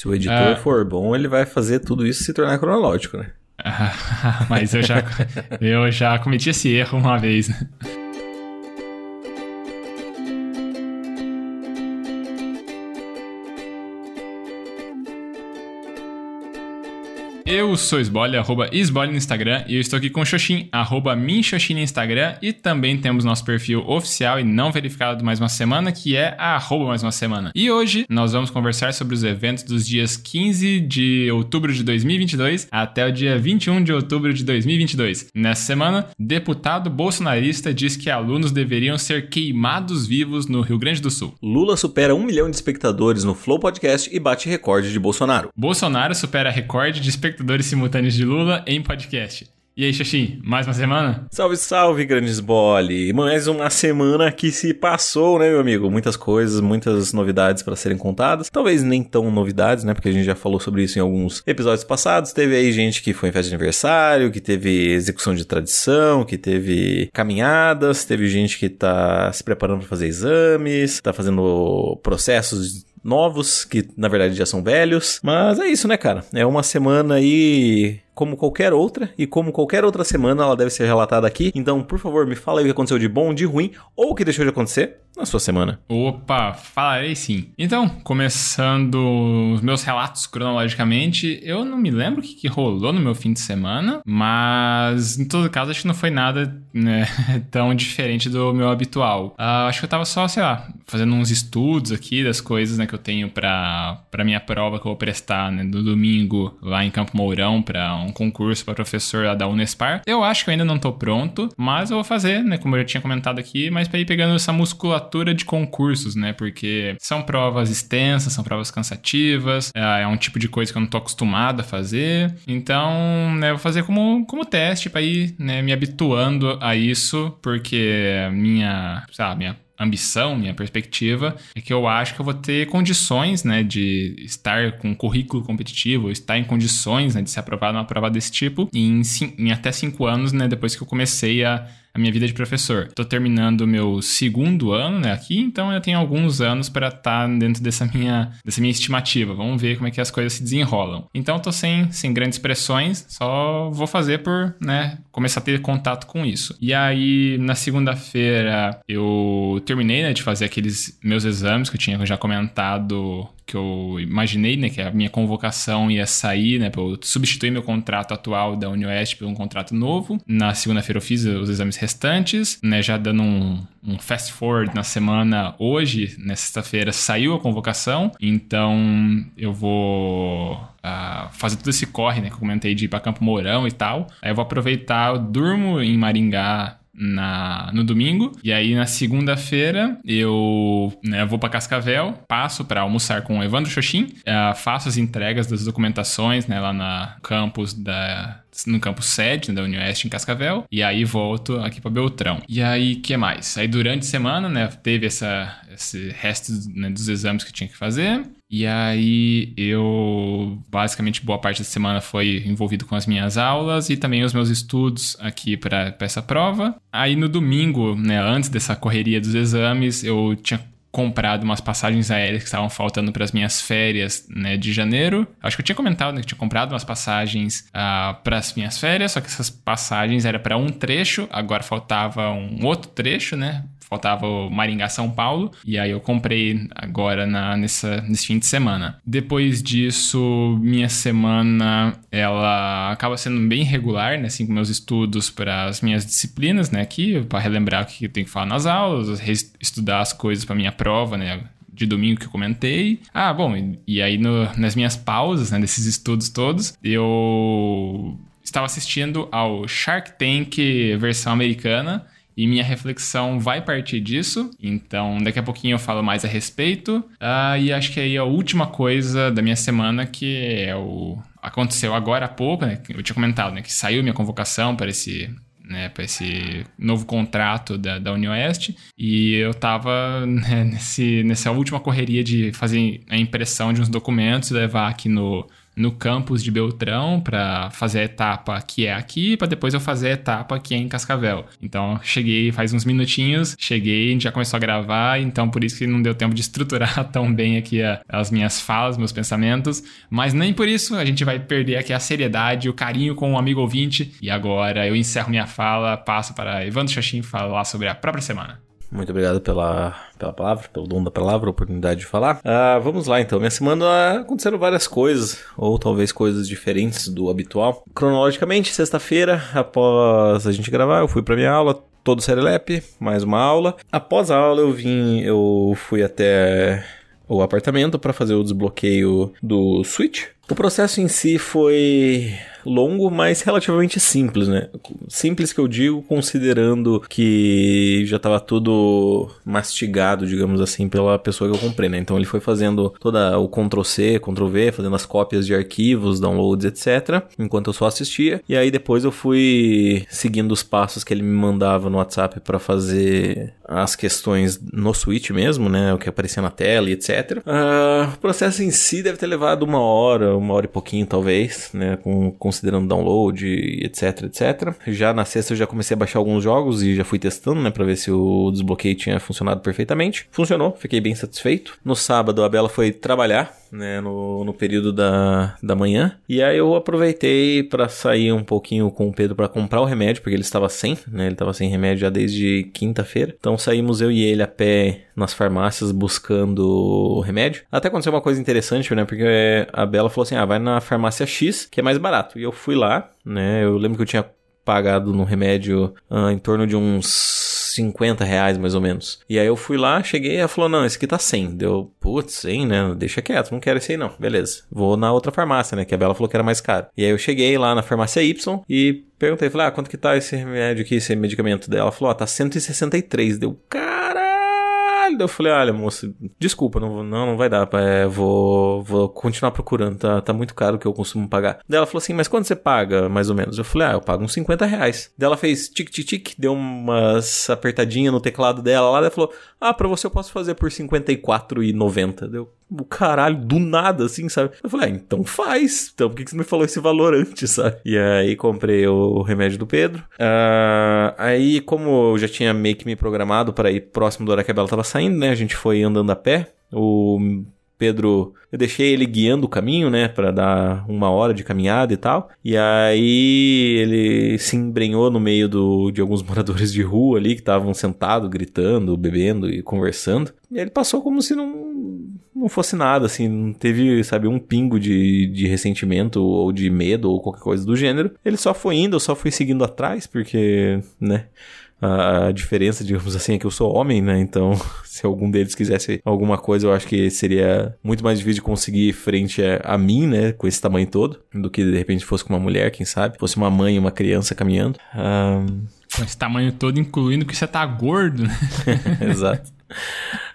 Se o editor uh, for bom, ele vai fazer tudo isso se tornar cronológico, né? mas eu já, eu já cometi esse erro uma vez, né? Eu sou Esbole, arroba Esbole no Instagram, e eu estou aqui com o Xoxin, arroba Minxoxin no Instagram, e também temos nosso perfil oficial e não verificado mais uma semana, que é arroba mais uma semana. E hoje nós vamos conversar sobre os eventos dos dias 15 de outubro de 2022 até o dia 21 de outubro de 2022. Nessa semana, deputado bolsonarista diz que alunos deveriam ser queimados vivos no Rio Grande do Sul. Lula supera um milhão de espectadores no Flow Podcast e bate recorde de Bolsonaro. Bolsonaro supera recorde de espectadores espectadores simultâneos de Lula em podcast. E aí, Xaxim, mais uma semana? Salve, salve, grandes bole! Mais uma semana que se passou, né, meu amigo? Muitas coisas, muitas novidades para serem contadas. Talvez nem tão novidades, né? Porque a gente já falou sobre isso em alguns episódios passados. Teve aí gente que foi em festa de aniversário, que teve execução de tradição, que teve caminhadas, teve gente que tá se preparando para fazer exames, tá fazendo processos novos, que na verdade já são velhos. Mas é isso, né, cara? É uma semana aí como qualquer outra, e como qualquer outra semana ela deve ser relatada aqui. Então, por favor, me fala aí o que aconteceu de bom, de ruim, ou o que deixou de acontecer na sua semana. Opa, falarei sim. Então, começando os meus relatos cronologicamente, eu não me lembro o que, rolou no meu fim de semana, mas em todo caso acho que não foi nada né, tão diferente do meu habitual. Uh, acho que eu tava só, sei lá, fazendo uns estudos aqui das coisas né, que eu tenho pra minha prova que eu vou prestar né, no domingo lá em Campo Mourão para um concurso para professor lá da Unespar. Eu acho que eu ainda não tô pronto, mas eu vou fazer, né, como eu já tinha comentado aqui, mas para ir pegando essa musculatura de concursos, né, porque são provas extensas, são provas cansativas, é, é um tipo de coisa que eu não tô acostumado a fazer. Então, né, eu vou fazer como, como teste para ir, né, me habituando a isso, porque minha, sabe, minha ambição, minha perspectiva, é que eu acho que eu vou ter condições, né, de estar com um currículo competitivo, estar em condições, né, de ser aprovado numa prova desse tipo em, em até cinco anos, né, depois que eu comecei a a minha vida de professor. Estou terminando o meu segundo ano né, aqui, então eu tenho alguns anos para estar tá dentro dessa minha, dessa minha estimativa. Vamos ver como é que as coisas se desenrolam. Então estou sem, sem grandes pressões, só vou fazer por né, começar a ter contato com isso. E aí, na segunda-feira, eu terminei né, de fazer aqueles meus exames que eu tinha já comentado que eu imaginei, né, que a minha convocação ia sair, né, para eu substituir meu contrato atual da UniOeste por um contrato novo. Na segunda-feira eu fiz os exames restantes, né, já dando um, um fast forward na semana. Hoje, na sexta-feira, saiu a convocação, então eu vou uh, fazer todo esse corre, né, que eu comentei de ir para Campo Mourão e tal. Aí eu vou aproveitar, eu durmo em Maringá na, no domingo. E aí na segunda-feira eu né, vou para Cascavel, passo para almoçar com o Evandro Xoxin, uh, faço as entregas das documentações né, lá na campus da no campus sede né, da Unioeste em Cascavel e aí volto aqui para Beltrão. E aí que mais? Aí durante a semana, né, teve essa esse resto né, dos exames que eu tinha que fazer. E aí eu basicamente boa parte da semana foi envolvido com as minhas aulas e também os meus estudos aqui para essa prova. Aí no domingo, né, antes dessa correria dos exames, eu tinha comprado umas passagens aéreas que estavam faltando para as minhas férias né, de janeiro. Acho que eu tinha comentado né, que tinha comprado umas passagens uh, ah, para as minhas férias, só que essas passagens era para um trecho, agora faltava um outro trecho, né? faltava o Maringá São Paulo, e aí eu comprei agora na, nessa, nesse fim de semana. Depois disso, minha semana ela acaba sendo bem regular, né? Assim, com meus estudos para as minhas disciplinas, né? Aqui, para relembrar o que eu tenho que falar nas aulas, estudar as coisas para minha prova, né? de domingo que eu comentei. Ah, bom, e, e aí no, nas minhas pausas, né, desses estudos todos, eu estava assistindo ao Shark Tank versão americana e minha reflexão vai partir disso. Então, daqui a pouquinho eu falo mais a respeito. Uh, e acho que aí a última coisa da minha semana que é o aconteceu agora há pouco, né? Eu tinha comentado, né? Que saiu minha convocação para esse né, para esse novo contrato da, da Unioeste e eu tava né, nesse, nessa última correria de fazer a impressão de uns documentos e levar aqui no, no campus de Beltrão para fazer a etapa que é aqui, para depois eu fazer a etapa que é em Cascavel. Então, cheguei faz uns minutinhos, cheguei, a gente já começou a gravar, então por isso que não deu tempo de estruturar tão bem aqui a, as minhas falas, meus pensamentos, mas nem por isso a gente vai perder aqui a seriedade, o carinho com o um amigo ouvinte. E agora eu encerro minha fala, passo para Evandro Xaxim falar sobre a própria semana. Muito obrigado pela, pela palavra, pelo dom da palavra, oportunidade de falar. Uh, vamos lá então. Minha semana aconteceram várias coisas, ou talvez coisas diferentes do habitual. Cronologicamente, sexta-feira, após a gente gravar, eu fui para minha aula, todo serelepe, mais uma aula. Após a aula, eu vim, eu fui até o apartamento para fazer o desbloqueio do Switch. O processo em si foi longo, mas relativamente simples, né? Simples que eu digo, considerando que já estava tudo mastigado, digamos assim, pela pessoa que eu comprei, né? Então ele foi fazendo toda o Ctrl C, Ctrl V, fazendo as cópias de arquivos, downloads, etc, enquanto eu só assistia. E aí depois eu fui seguindo os passos que ele me mandava no WhatsApp para fazer as questões no Switch mesmo, né? O que aparecia na tela e etc. Uh, ah, o processo em si deve ter levado uma hora, uma hora e pouquinho talvez, né? Com, com considerando download, etc, etc. Já na sexta eu já comecei a baixar alguns jogos e já fui testando, né, para ver se o desbloqueio tinha funcionado perfeitamente. Funcionou, fiquei bem satisfeito. No sábado a Bela foi trabalhar, né, no, no período da, da manhã. E aí eu aproveitei para sair um pouquinho com o Pedro para comprar o remédio, porque ele estava sem, né, ele estava sem remédio já desde quinta-feira. Então saímos eu e ele a pé nas farmácias buscando remédio. Até aconteceu uma coisa interessante, né, porque a Bela falou assim: "Ah, vai na farmácia X, que é mais barato". E eu fui lá, né, eu lembro que eu tinha pagado no remédio uh, em torno de uns 50 reais mais ou menos. E aí eu fui lá, cheguei e ela falou: Não, esse aqui tá 100. Deu, putz, 100, né? Deixa quieto, não quero esse aí não. Beleza. Vou na outra farmácia, né? Que a Bela falou que era mais caro. E aí eu cheguei lá na farmácia Y e perguntei: Falei, ah, quanto que tá esse remédio aqui, esse medicamento dela? Ela falou: Ó, oh, tá 163. Deu, cara eu falei, olha, moça, desculpa, não, não, não vai dar, é, vou, vou continuar procurando, tá, tá muito caro o que eu costumo pagar. Daí ela falou assim, mas quanto você paga, mais ou menos? Eu falei, ah, eu pago uns 50 reais. Daí ela fez tic-tic-tic, deu umas apertadinhas no teclado dela lá, ela falou, ah, pra você eu posso fazer por 54,90. Deu, o caralho, do nada, assim, sabe? Eu falei, ah, então faz. Então, por que, que você me falou esse valor antes, sabe? E aí comprei o remédio do Pedro. Uh, aí, como eu já tinha meio que me programado para ir próximo da hora que a Bela tava saindo, né? A gente foi andando a pé. O Pedro, eu deixei ele guiando o caminho, né, para dar uma hora de caminhada e tal. E aí ele se embrenhou no meio do, de alguns moradores de rua ali que estavam sentados, gritando, bebendo e conversando. E ele passou como se não não fosse nada, assim, não teve, sabe, um pingo de, de ressentimento ou de medo ou qualquer coisa do gênero. Ele só foi indo, eu só fui seguindo atrás, porque, né, a, a diferença, digamos assim, é que eu sou homem, né? Então, se algum deles quisesse alguma coisa, eu acho que seria muito mais difícil de conseguir frente a, a mim, né? Com esse tamanho todo, do que de repente fosse com uma mulher, quem sabe? Fosse uma mãe e uma criança caminhando. Um... Com esse tamanho todo, incluindo que você tá gordo, né? Exato.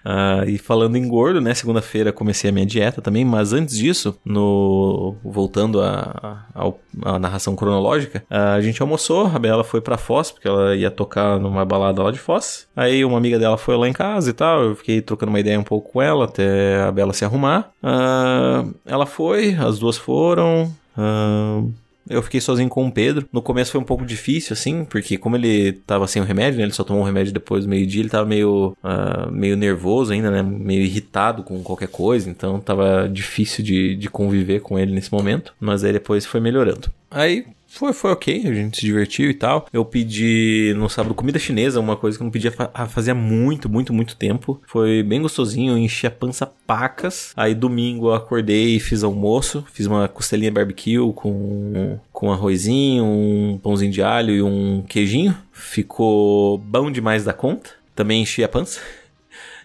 Uh, e falando em gordo, né? Segunda-feira comecei a minha dieta também, mas antes disso, no voltando à narração cronológica, a gente almoçou, a Bela foi pra Foz, porque ela ia tocar numa balada lá de Foz. Aí uma amiga dela foi lá em casa e tal, eu fiquei trocando uma ideia um pouco com ela até a Bela se arrumar. Uh, ela foi, as duas foram. Uh, eu fiquei sozinho com o Pedro. No começo foi um pouco difícil, assim, porque como ele tava sem o remédio, né? Ele só tomou o remédio depois do meio-dia, ele tava meio, uh, meio nervoso ainda, né? Meio irritado com qualquer coisa, então tava difícil de, de conviver com ele nesse momento. Mas aí depois foi melhorando. Aí foi, foi ok, a gente se divertiu e tal. Eu pedi no sábado comida chinesa, uma coisa que eu não pedia fazia muito, muito, muito tempo. Foi bem gostosinho, enchi a pança pacas. Aí domingo eu acordei e fiz almoço, fiz uma costelinha barbecue com, com arrozinho, um pãozinho de alho e um queijinho. Ficou bom demais da conta. Também enchi a pança.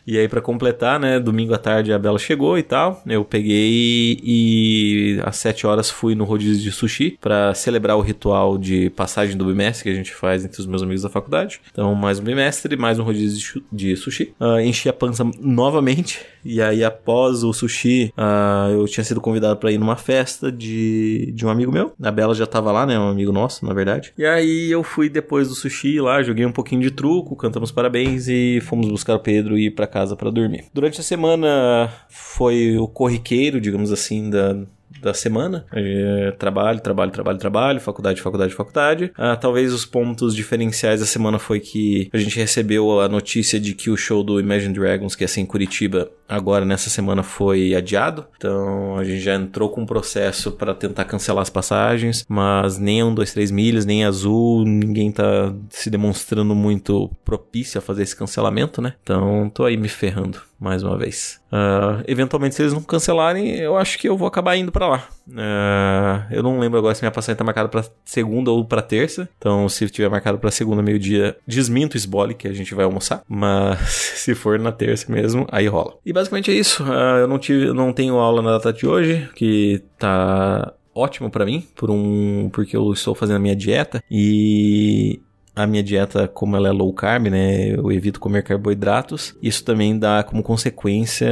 E aí, para completar, né, domingo à tarde a Bela chegou e tal. Eu peguei e às 7 horas fui no rodízio de sushi para celebrar o ritual de passagem do bimestre que a gente faz entre os meus amigos da faculdade. Então, mais um bimestre, mais um rodízio de sushi. Uh, enchi a pança novamente. E aí, após o sushi, uh, eu tinha sido convidado para ir numa festa de, de um amigo meu. A Bela já tava lá, né? Um amigo nosso, na verdade. E aí, eu fui depois do sushi lá, joguei um pouquinho de truco, cantamos parabéns e fomos buscar o Pedro e ir pra casa para dormir. Durante a semana foi o corriqueiro, digamos assim, da, da semana. É, trabalho, trabalho, trabalho, trabalho, faculdade, faculdade, faculdade. Ah, talvez os pontos diferenciais da semana foi que a gente recebeu a notícia de que o show do Imagine Dragons, que ia ser em Curitiba, agora nessa semana foi adiado. Então a gente já entrou com um processo para tentar cancelar as passagens, mas nem a 1, 2, 3 milhas, nem Azul, ninguém tá se demonstrando muito propício a fazer esse cancelamento, né? Então tô aí me ferrando mais uma vez. Uh, eventualmente, se eles não cancelarem, eu acho que eu vou acabar indo para lá. Uh, eu não lembro agora se minha passagem tá marcada para segunda ou para terça. Então, se tiver marcado para segunda, meio-dia, desminto o esbole que a gente vai almoçar. Mas se for na terça mesmo, aí rola. E basicamente é isso. Uh, eu não tive, não tenho aula na data de hoje, que tá ótimo para mim, por um porque eu estou fazendo a minha dieta e a minha dieta, como ela é low carb, né, eu evito comer carboidratos. Isso também dá como consequência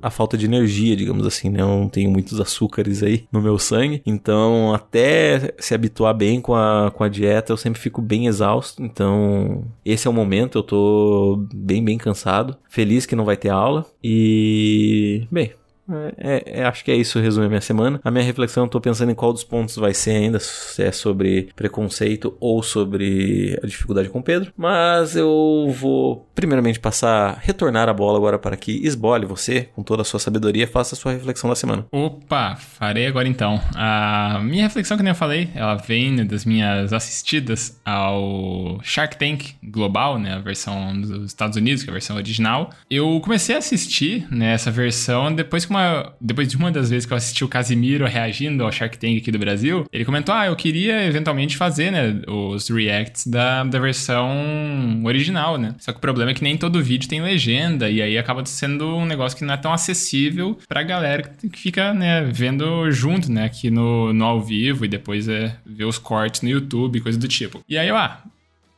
a falta de energia, digamos assim, né? Eu não tenho muitos açúcares aí no meu sangue. Então, até se habituar bem com a, com a dieta, eu sempre fico bem exausto. Então, esse é o momento, eu tô bem, bem cansado. Feliz que não vai ter aula. E, bem, é, é, é, acho que é isso resume a minha semana. A minha reflexão, eu tô pensando em qual dos pontos vai ser ainda, se é sobre preconceito ou sobre a dificuldade com o Pedro. Mas eu vou primeiramente passar, retornar a bola agora para que esbole você, com toda a sua sabedoria, faça a sua reflexão da semana. Opa, farei agora então. A minha reflexão, que nem eu falei, ela vem das minhas assistidas ao Shark Tank Global, né, a versão dos Estados Unidos, que é a versão original. Eu comecei a assistir né, versão depois que uma, depois de uma das vezes que eu assisti o Casimiro reagindo ao Shark Tank aqui do Brasil, ele comentou: Ah, eu queria eventualmente fazer, né, os reacts da, da versão original, né? Só que o problema é que nem todo vídeo tem legenda, e aí acaba sendo um negócio que não é tão acessível pra galera que fica, né, vendo junto, né, aqui no, no ao vivo e depois é ver os cortes no YouTube, coisa do tipo. E aí eu, ah,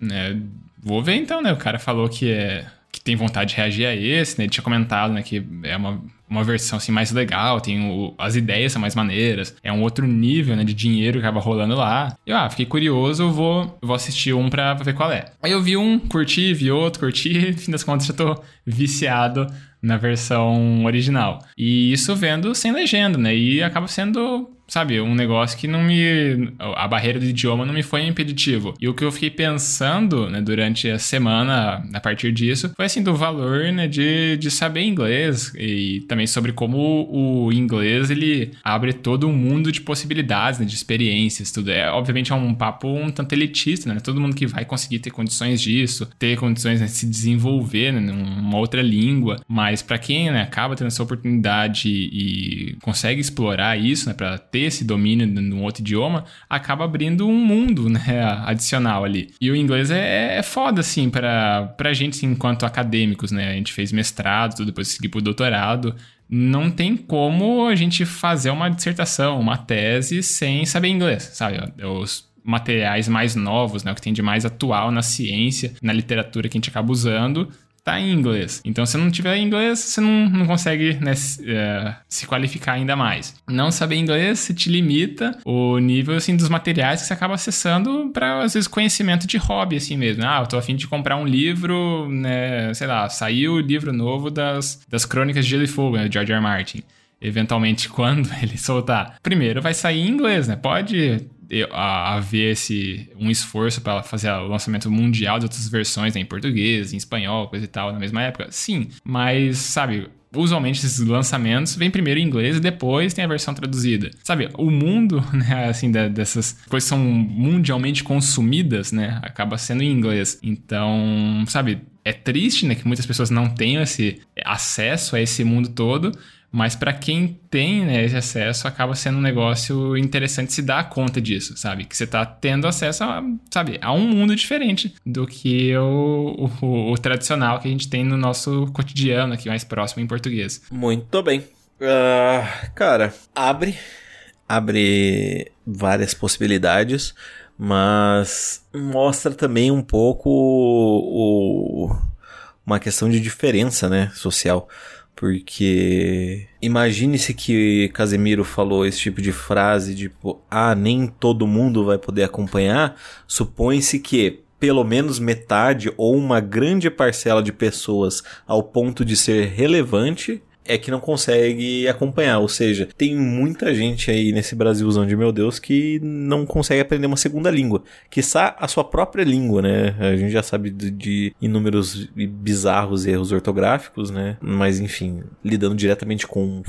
né, vou ver então, né? O cara falou que é que tem vontade de reagir a esse, né? Ele tinha comentado, né, que é uma uma versão assim mais legal, tem o, as ideias são mais maneiras, é um outro nível, né, de dinheiro que acaba rolando lá. Eu, ah, fiquei curioso, vou, vou assistir um pra, pra ver qual é. Aí eu vi um, curti, vi outro, curti, e no fim das contas já tô viciado na versão original. E isso vendo sem legenda, né? E acaba sendo sabe, um negócio que não me. A barreira do idioma não me foi impeditivo. E o que eu fiquei pensando, né, durante a semana, a partir disso, foi assim, do valor, né, de, de saber inglês e também sobre como o inglês ele abre todo um mundo de possibilidades, né, de experiências, tudo. É, obviamente é um papo um tanto elitista, né? Todo mundo que vai conseguir ter condições disso, ter condições né, de se desenvolver né, numa outra língua, mas para quem né, acaba tendo essa oportunidade e consegue explorar isso, né, para ter esse domínio num outro idioma, acaba abrindo um mundo, né, adicional ali. E o inglês é, é foda, assim, pra, pra gente, assim, enquanto acadêmicos, né? A gente fez mestrado, depois seguir pro doutorado. Não tem como a gente fazer uma dissertação, uma tese, sem saber inglês, sabe? Os materiais mais novos, né, o que tem de mais atual na ciência, na literatura que a gente acaba usando, tá em inglês. Então, se não tiver inglês, você não, não consegue né, se, uh, se qualificar ainda mais. Não saber inglês se te limita o nível assim, dos materiais que você acaba acessando para, às vezes, conhecimento de hobby, assim mesmo. Ah, eu tô afim de comprar um livro, né, sei lá, saiu o livro novo das, das Crônicas de Gelo e Fogo, né, George R. R. Martin eventualmente quando ele soltar. Primeiro vai sair em inglês, né? Pode haver esse um esforço para fazer o lançamento mundial de outras versões né, em português, em espanhol, coisa e tal, na mesma época? Sim, mas sabe, usualmente esses lançamentos vêm primeiro em inglês e depois tem a versão traduzida. Sabe, o mundo, né, assim, da, dessas coisas são mundialmente consumidas, né, acaba sendo em inglês. Então, sabe, é triste, né, que muitas pessoas não tenham esse acesso a esse mundo todo, mas para quem tem né, esse acesso, acaba sendo um negócio interessante se dar conta disso, sabe? Que você tá tendo acesso a, sabe, a um mundo diferente do que o, o, o tradicional que a gente tem no nosso cotidiano aqui mais próximo em português. Muito bem. Uh, cara, abre, abre várias possibilidades, mas mostra também um pouco o, uma questão de diferença, né, social. Porque imagine-se que Casemiro falou esse tipo de frase, tipo, ah, nem todo mundo vai poder acompanhar. Supõe-se que pelo menos metade ou uma grande parcela de pessoas ao ponto de ser relevante é que não consegue acompanhar. Ou seja, tem muita gente aí nesse Brasilzão de meu Deus que não consegue aprender uma segunda língua. Que a sua própria língua, né? A gente já sabe de, de inúmeros bizarros erros ortográficos, né? Mas enfim, lidando diretamente com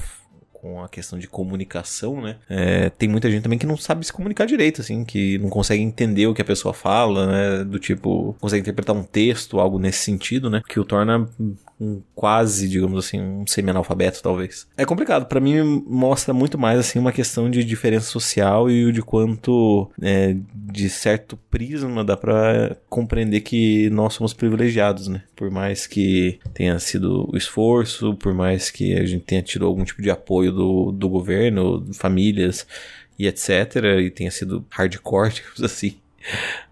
com a questão de comunicação, né? É, tem muita gente também que não sabe se comunicar direito, assim, que não consegue entender o que a pessoa fala, né? Do tipo, consegue interpretar um texto, algo nesse sentido, né? Que o torna um quase, digamos assim, um semi-analfabeto, talvez. É complicado. para mim, mostra muito mais, assim, uma questão de diferença social e de quanto, é, de certo prisma, dá para compreender que nós somos privilegiados, né? Por mais que tenha sido o esforço, por mais que a gente tenha tido algum tipo de apoio do, do governo, famílias e etc., e tenha sido hardcore, digamos assim.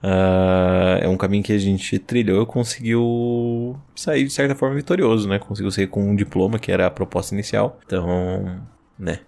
Uh, é um caminho que a gente trilhou e conseguiu sair de certa forma vitorioso, né? Conseguiu sair com um diploma, que era a proposta inicial. Então, né?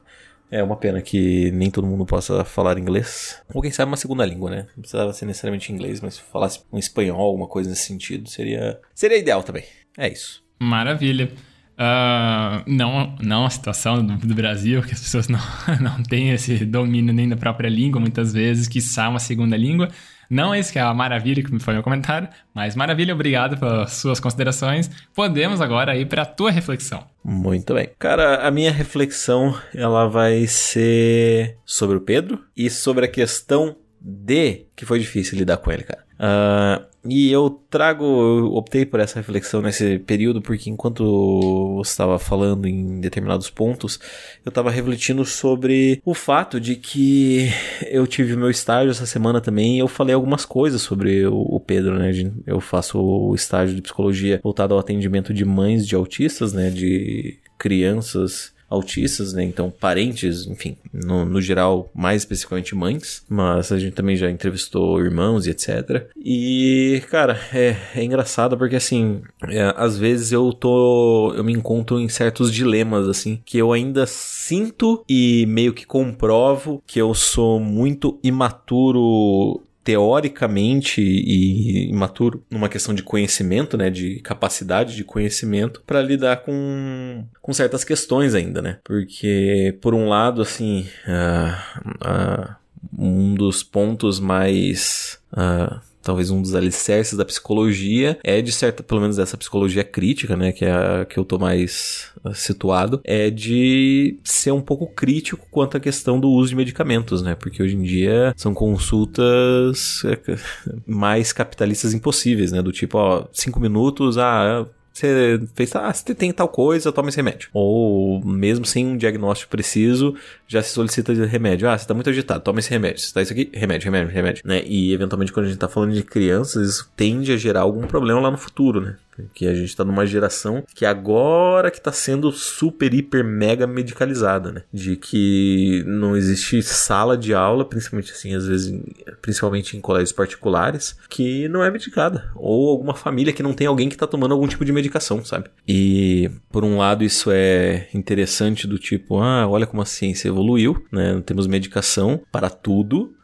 É uma pena que nem todo mundo possa falar inglês. Ou quem sabe uma segunda língua, né? Não precisava ser necessariamente inglês, mas se falasse um espanhol, alguma coisa nesse sentido, seria, seria ideal também. É isso. Maravilha. Uh, não, não a situação do, do, Brasil, que as pessoas não, não têm esse domínio nem da própria língua, muitas vezes, que uma segunda língua. Não esse que é a maravilha que foi meu comentário, mas maravilha, obrigado pelas suas considerações. Podemos agora ir para a tua reflexão. Muito bem. Cara, a minha reflexão ela vai ser sobre o Pedro e sobre a questão de que foi difícil lidar com ele, cara. Uh, e eu trago, eu optei por essa reflexão nesse período porque enquanto você estava falando em determinados pontos, eu estava refletindo sobre o fato de que eu tive meu estágio essa semana também e eu falei algumas coisas sobre o, Pedro, né? Eu faço o estágio de psicologia voltado ao atendimento de mães de autistas, né? De crianças autistas, né? Então, parentes, enfim, no, no, geral, mais especificamente mães, mas a gente também já entrevistou irmãos e etc. E, cara, é, é engraçado porque, assim, é, às vezes eu tô. Eu me encontro em certos dilemas, assim, que eu ainda sinto e meio que comprovo que eu sou muito imaturo teoricamente e imaturo numa questão de conhecimento, né, de capacidade de conhecimento para lidar com, com certas questões ainda, né? Porque por um lado, assim, uh, uh, um dos pontos mais uh, talvez um dos alicerces da psicologia é de certa, pelo menos dessa psicologia crítica, né, que é a que eu tô mais uh, situado, é de ser um pouco crítico quanto à questão do uso de medicamentos, né, porque hoje em dia são consultas é, mais capitalistas impossíveis, né, do tipo, ó, cinco minutos, ah, você fez, ah, você tem tal coisa, toma esse remédio. Ou mesmo sem um diagnóstico preciso, já se solicita remédio. Ah, você tá muito agitado, toma esse remédio. Você tá isso aqui, remédio, remédio, remédio. Né? E eventualmente quando a gente tá falando de crianças, isso tende a gerar algum problema lá no futuro, né? Que a gente está numa geração que agora que está sendo super, hiper, mega medicalizada, né? De que não existe sala de aula, principalmente assim, às vezes, principalmente em colégios particulares, que não é medicada. Ou alguma família que não tem alguém que está tomando algum tipo de medicação, sabe? E, por um lado, isso é interessante do tipo, ah, olha como a ciência evoluiu, né? Temos medicação para tudo,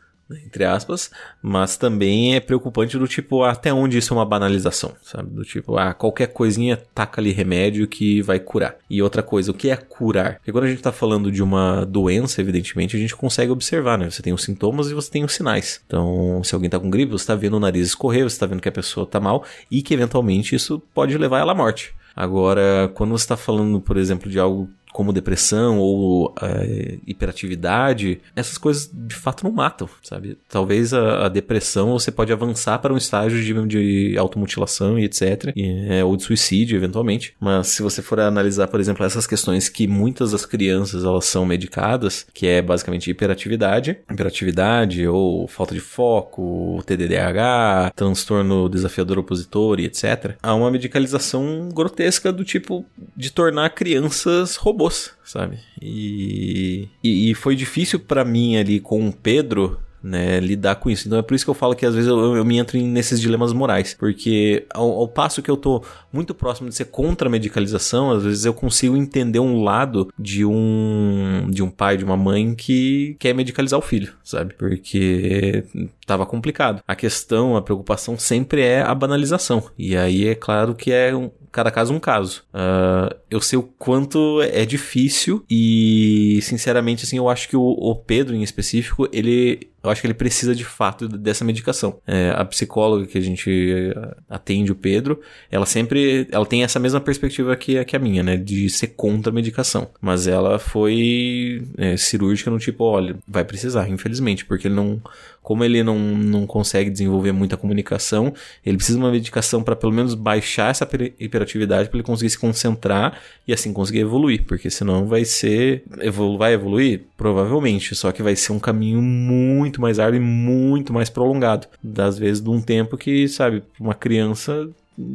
entre aspas, mas também é preocupante do tipo até onde isso é uma banalização, sabe? Do tipo, ah, qualquer coisinha taca ali remédio que vai curar. E outra coisa, o que é curar? Porque quando a gente tá falando de uma doença, evidentemente, a gente consegue observar, né? Você tem os sintomas e você tem os sinais. Então, se alguém tá com gripe, você tá vendo o nariz escorrer, você tá vendo que a pessoa tá mal e que eventualmente isso pode levar ela à morte. Agora, quando você está falando, por exemplo, de algo como depressão ou é, hiperatividade, essas coisas de fato não matam, sabe? Talvez a, a, depressão você pode avançar para um estágio de, de automutilação e etc. E, é, ou de suicídio, eventualmente. Mas se você for analisar, por exemplo, essas questões que muitas das crianças elas são medicadas, que é basicamente hiperatividade, hiperatividade ou falta de foco, TDDH, transtorno desafiador opositor e etc. Há uma medicalização grotesca do tipo de tornar crianças robôs robôs, sabe? E, e, e foi difícil para mim ali com o Pedro né, lidar com isso. Então é por isso que eu falo que às vezes eu, eu me entro nesses dilemas morais, porque ao, ao, passo que eu tô muito próximo de ser contra a medicalização, às vezes eu consigo entender um lado de um de um pai, de uma mãe que quer medicalizar o filho, sabe? Porque tava complicado. A questão, a preocupação sempre é a banalização. E aí é claro que é um, cada caso um caso. Uh, eu sei o quanto é difícil e, sinceramente, assim, eu acho que o, o Pedro, em específico, ele eu acho que ele precisa de fato dessa medicação. É, a psicóloga que a gente eh, atende, o Pedro, ela sempre, ela tem essa mesma perspectiva que, que a minha, né, de ser contra a medicação. Mas ela foi é, cirúrgica no tipo, olha, vai precisar, infelizmente, porque ele não, como ele não, não consegue desenvolver muita comunicação, ele precisa de uma medicação para pelo menos baixar essa hiperatividade para ele conseguir se concentrar e assim conseguir evoluir, porque senão vai ser, evolu vai evoluir provavelmente, só que vai ser um caminho muito muito mais árduo e muito mais prolongado. Das vezes de um tempo que, sabe, uma criança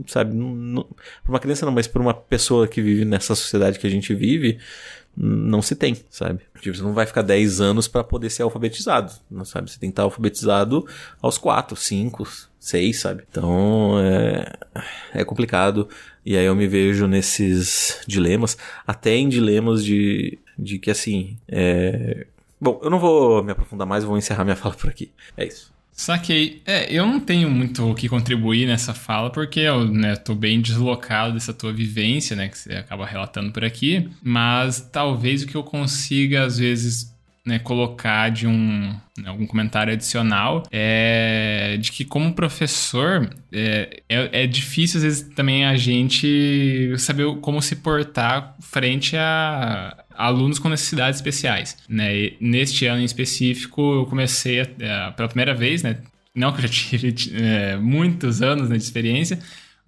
sabe, não, uma criança não, mas para uma pessoa que vive nessa sociedade que a gente vive, não se tem, sabe? Tipo, você não vai ficar 10 anos para poder ser alfabetizado, não sabe? Você tem que estar alfabetizado aos 4, 5, 6, sabe? Então, é, é complicado. E aí eu me vejo nesses dilemas, até em dilemas de, de que, assim, é, Bom, eu não vou me aprofundar mais, vou encerrar minha fala por aqui. É isso. Saquei. É, eu não tenho muito o que contribuir nessa fala, porque eu né, tô bem deslocado dessa tua vivência, né, que você acaba relatando por aqui, mas talvez o que eu consiga, às vezes, né, colocar de um né, algum comentário adicional é de que como professor é, é, é, difícil às vezes também a gente saber como se portar frente a alunos com necessidades especiais. Né? E neste ano em específico, eu comecei, a, é, pela primeira vez, né? não que eu já tive é, muitos anos né, de experiência,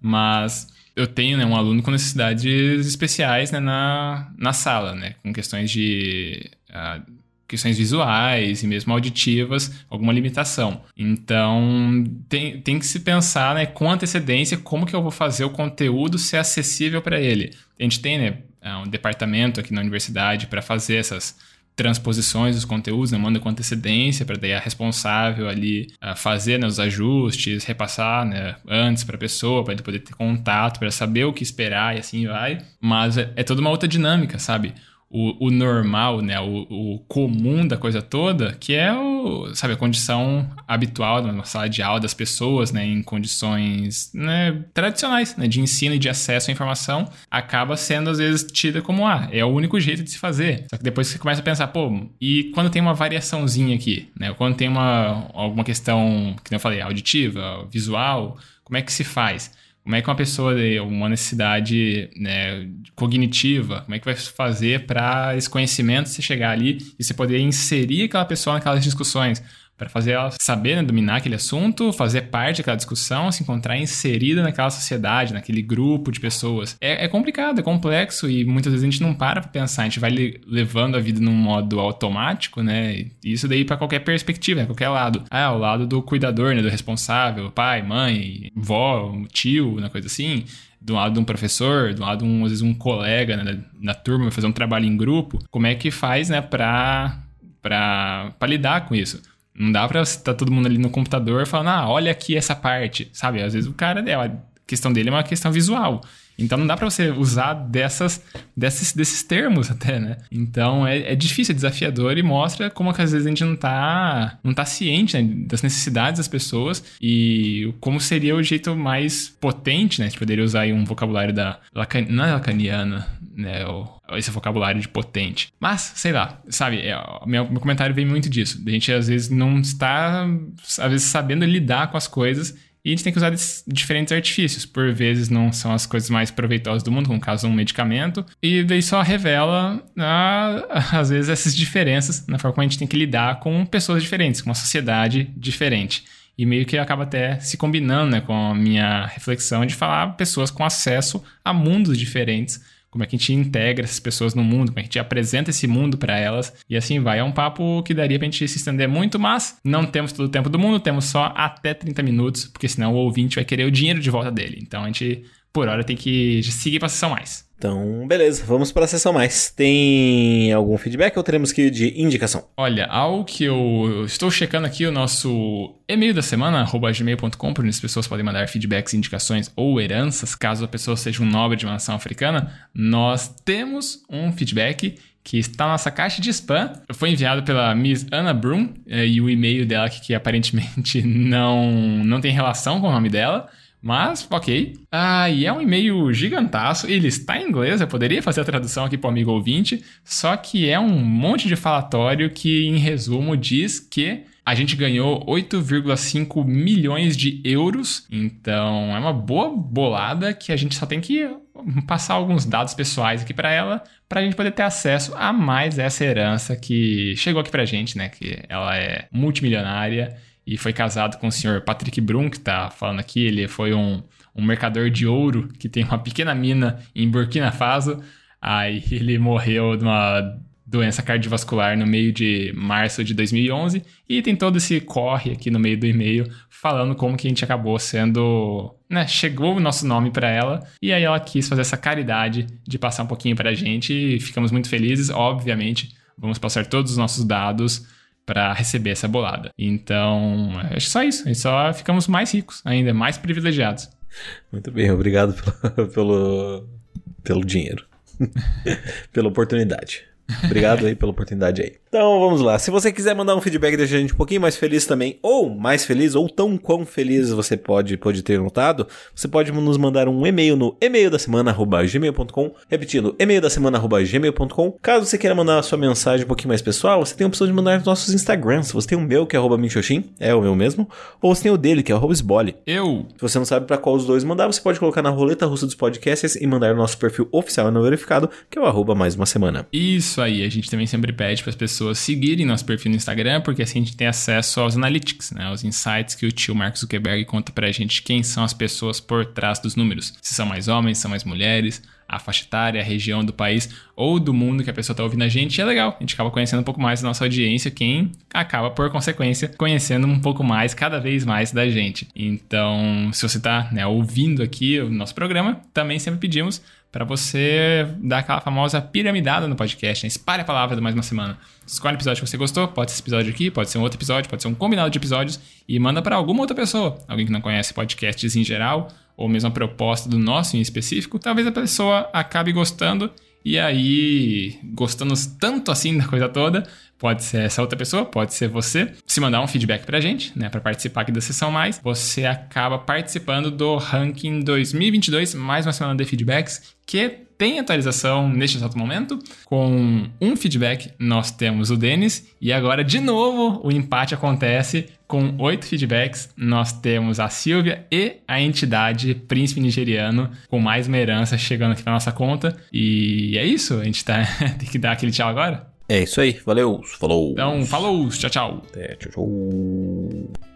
mas eu tenho né, um aluno com necessidades especiais né, na, na sala, né, com questões de uh, questões visuais e mesmo auditivas, alguma limitação. Então, tem, tem que se pensar né, com antecedência como que eu vou fazer o conteúdo ser acessível para ele. A gente tem né, um departamento aqui na universidade para fazer essas transposições dos conteúdos, né? manda com antecedência para daí a responsável ali uh, fazer né, os ajustes, repassar né, antes para a pessoa, para ele poder ter contato, para saber o que esperar e assim vai. Mas é, é toda uma outra dinâmica, sabe? O, o normal, né, o, o, comum da coisa toda, que é o, sabe, a condição habitual numa sala de aula das pessoas, né, em condições né, tradicionais, né, de ensino e de acesso à informação, acaba sendo às vezes tida como, ah, é o único jeito de se fazer. Só que depois você começa a pensar, pô, e quando tem uma variaçãozinha aqui, né, quando tem uma, alguma questão, que eu falei, auditiva, visual, como é que se faz? Como é que uma pessoa de uma necessidade né, cognitiva, como é que vai fazer para esse conhecimento se chegar ali e você poder inserir aquela pessoa naquelas discussões? Para fazer ela saber né, dominar aquele assunto, fazer parte daquela discussão, se encontrar inserida naquela sociedade, naquele grupo de pessoas. É, é complicado, é complexo e muitas vezes a gente não para para pensar, a gente vai levando a vida num modo automático, né? Isso daí para qualquer perspectiva, né? qualquer lado. Ah, o lado do cuidador, né? Do responsável, pai, mãe, vó, tio, uma coisa assim do lado de um professor, do lado de um, às vezes um colega né, na turma, vai fazer um trabalho em grupo, como é que faz, né, para para lidar com isso? Não dá pra estar todo mundo ali no computador falando, ah, olha aqui essa parte, sabe? Às vezes o cara, é, a questão dele é uma questão visual. Então não dá para você usar dessas, desses, desses termos até, né? Então é, é difícil, é desafiador e mostra como que às vezes a gente não tá, não tá ciente né, das necessidades das pessoas e como seria o jeito mais potente, né? De poder usar aí um vocabulário da Lacan, não é lacaniana, né? esse vocabulário de potente. Mas, sei lá, sabe, é, meu, meu comentário vem muito disso. A gente às vezes não está, às vezes, sabendo lidar com as coisas e a gente tem que usar diferentes artifícios. Por vezes não são as coisas mais proveitosas do mundo, como caso um medicamento. E daí só revela, ah, às vezes, essas diferenças na forma como a gente tem que lidar com pessoas diferentes, com uma sociedade diferente. E meio que acaba até se combinando né, com a minha reflexão de falar pessoas com acesso a mundos diferentes como é que a gente integra essas pessoas no mundo, como é que a gente apresenta esse mundo para elas e assim vai. É um papo que daria pra gente se estender muito, mas não temos todo o tempo do mundo, temos só até 30 minutos, porque senão o ouvinte vai querer o dinheiro de volta dele. Então a gente, por hora, tem que seguir pra sessão mais. Então, beleza, vamos para a sessão mais. Tem algum feedback ou teremos que ir de indicação? Olha, algo que eu estou checando aqui, o nosso e-mail da semana, gmail.com, por onde as pessoas podem mandar feedbacks, indicações ou heranças, caso a pessoa seja um nobre de uma nação africana. Nós temos um feedback que está na nossa caixa de spam. Foi enviado pela Miss Anna Broom, eh, e o e-mail dela, que, que aparentemente não, não tem relação com o nome dela Mas, ok. Ah, e é um e-mail gigantaço. Ele está em inglês, eu poderia fazer a tradução aqui para o amigo ouvinte. Só que é um monte de falatório que, em resumo, diz que a gente ganhou 8,5 milhões de euros. Então é uma boa bolada que a gente só tem que passar alguns dados pessoais aqui para ela, para a gente poder ter acesso a mais essa herança que chegou aqui para a gente, né? Que ela é multimilionária e foi casado com o senhor Patrick Brum, que está falando aqui. Ele foi um, um mercador de ouro que tem uma pequena mina em Burkina Faso. Aí ele morreu de uma doença cardiovascular no meio de março de 2011 e tem todo esse corre aqui no meio do e-mail falando como que a gente acabou sendo, né, chegou o nosso nome para ela e aí ela quis fazer essa caridade de passar um pouquinho para a gente e ficamos muito felizes, obviamente, vamos passar todos os nossos dados para receber essa bolada. Então, acho só isso, e só ficamos mais ricos, ainda mais privilegiados. Muito bem, obrigado pelo, pelo, pelo dinheiro. pela oportunidade. Obrigado aí pela oportunidade aí. Então vamos lá. Se você quiser mandar um feedback deixar a gente um pouquinho mais feliz também, ou mais feliz, ou tão quão feliz você pode, pode ter notado, você pode nos mandar um e-mail no e-mail da semana gmail.com, repetindo, e-mail da semana gmail.com. Caso você queira mandar a sua mensagem um pouquinho mais pessoal, você tem a opção de mandar nos nossos Instagrams. Você tem o meu, que é arroba Minxoxin, é o meu mesmo, ou você tem o dele, que é arroba Sbole. Eu! Se você não sabe para qual dos dois mandar, você pode colocar na roleta russa dos podcasts e mandar no nosso perfil oficial e não verificado, que é o arroba mais uma semana. Isso aí, a gente também sempre pede para as pessoas seguirem nosso perfil no Instagram, porque assim a gente tem acesso aos analytics, né, aos insights que o tio Mark Zuckerberg conta para a gente quem são as pessoas por trás dos números. Se são mais homens, se são mais mulheres, a faixa etária, a região do país ou do mundo que a pessoa está ouvindo a gente. É legal, a gente acaba conhecendo um pouco mais da nossa audiência, quem acaba, por consequência, conhecendo um pouco mais, cada vez mais da gente. Então, se você está né, ouvindo aqui o nosso programa, também sempre pedimos para você dar aquela famosa piramidada no podcast, né? espalhe a palavra de mais uma semana. Escolhe o episódio que você gostou, pode ser esse episódio aqui, pode ser um outro episódio, pode ser um combinado de episódios e manda para alguma outra pessoa, alguém que não conhece podcasts em geral ou mesmo a proposta do nosso em específico. Talvez a pessoa acabe gostando e aí, gostando tanto assim da coisa toda, pode ser essa outra pessoa, pode ser você. Se mandar um feedback pra gente, né, para participar aqui da sessão mais, você acaba participando do ranking 2022, mais uma semana de feedbacks, que tem atualização neste exato momento. Com um feedback, nós temos o Denis. E agora, de novo, o empate acontece. Com oito feedbacks, nós temos a Silvia e a entidade Príncipe Nigeriano, com mais uma herança chegando aqui na nossa conta. E é isso, a gente tá... tem que dar aquele tchau agora. É isso aí, valeu, falou. Então, falou, tchau, tchau. É, tchau, tchau.